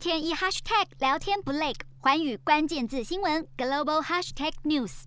天一 hashtag 聊天不累，寰宇关键字新闻 global hashtag news。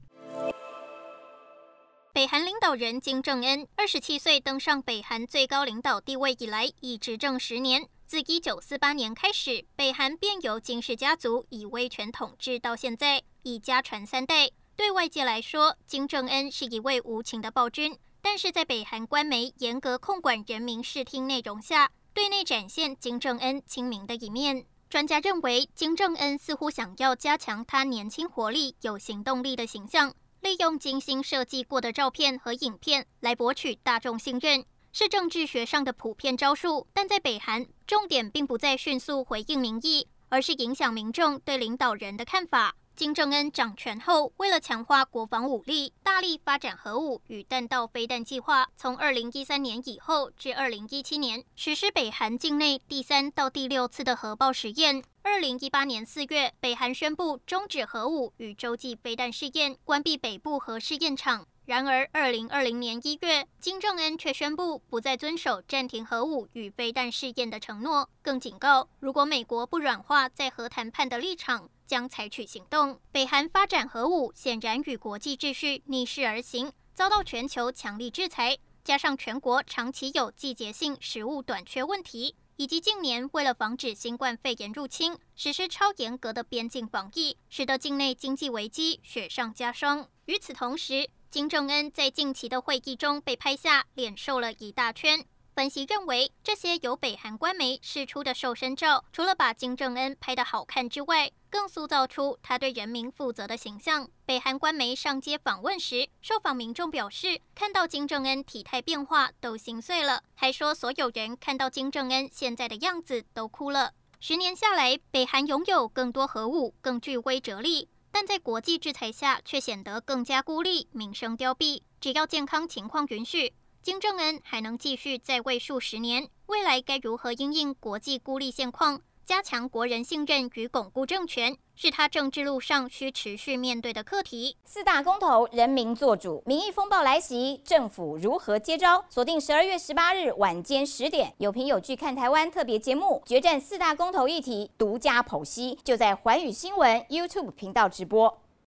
北韩领导人金正恩二十七岁登上北韩最高领导地位以来，已执政十年。自一九四八年开始，北韩便由金氏家族以威权统治到现在，已家传三代。对外界来说，金正恩是一位无情的暴君，但是在北韩官媒严格控管人民视听内容下，对内展现金正恩亲民的一面。专家认为，金正恩似乎想要加强他年轻活力、有行动力的形象，利用精心设计过的照片和影片来博取大众信任，是政治学上的普遍招数。但在北韩，重点并不在迅速回应民意，而是影响民众对领导人的看法。金正恩掌权后，为了强化国防武力，大力发展核武与弹道飞弹计划。从二零一三年以后至二零一七年，实施北韩境内第三到第六次的核爆实验。二零一八年四月，北韩宣布终止核武与洲际飞弹试验，关闭北部核试验场。然而，二零二零年一月，金正恩却宣布不再遵守暂停核武与飞弹试验的承诺，更警告，如果美国不软化在核谈判的立场，将采取行动。北韩发展核武显然与国际秩序逆势而行，遭到全球强力制裁。加上全国长期有季节性食物短缺问题，以及近年为了防止新冠肺炎入侵，实施超严格的边境防疫，使得境内经济危机雪上加霜。与此同时，金正恩在近期的会议中被拍下脸瘦了一大圈。分析认为，这些由北韩官媒释出的瘦身照，除了把金正恩拍得好看之外，更塑造出他对人民负责的形象。北韩官媒上街访问时，受访民众表示，看到金正恩体态变化都心碎了，还说所有人看到金正恩现在的样子都哭了。十年下来，北韩拥有更多核武，更具威慑力。但在国际制裁下，却显得更加孤立，名声凋敝。只要健康情况允许，金正恩还能继续在位数十年。未来该如何因应国际孤立现况，加强国人信任与巩固政权，是他政治路上需持续面对的课题。四大公投，人民做主，民意风暴来袭，政府如何接招？锁定十二月十八日晚间十点，有评有据看台湾特别节目，决战四大公投议题，独家剖析，就在环宇新闻 YouTube 频道直播。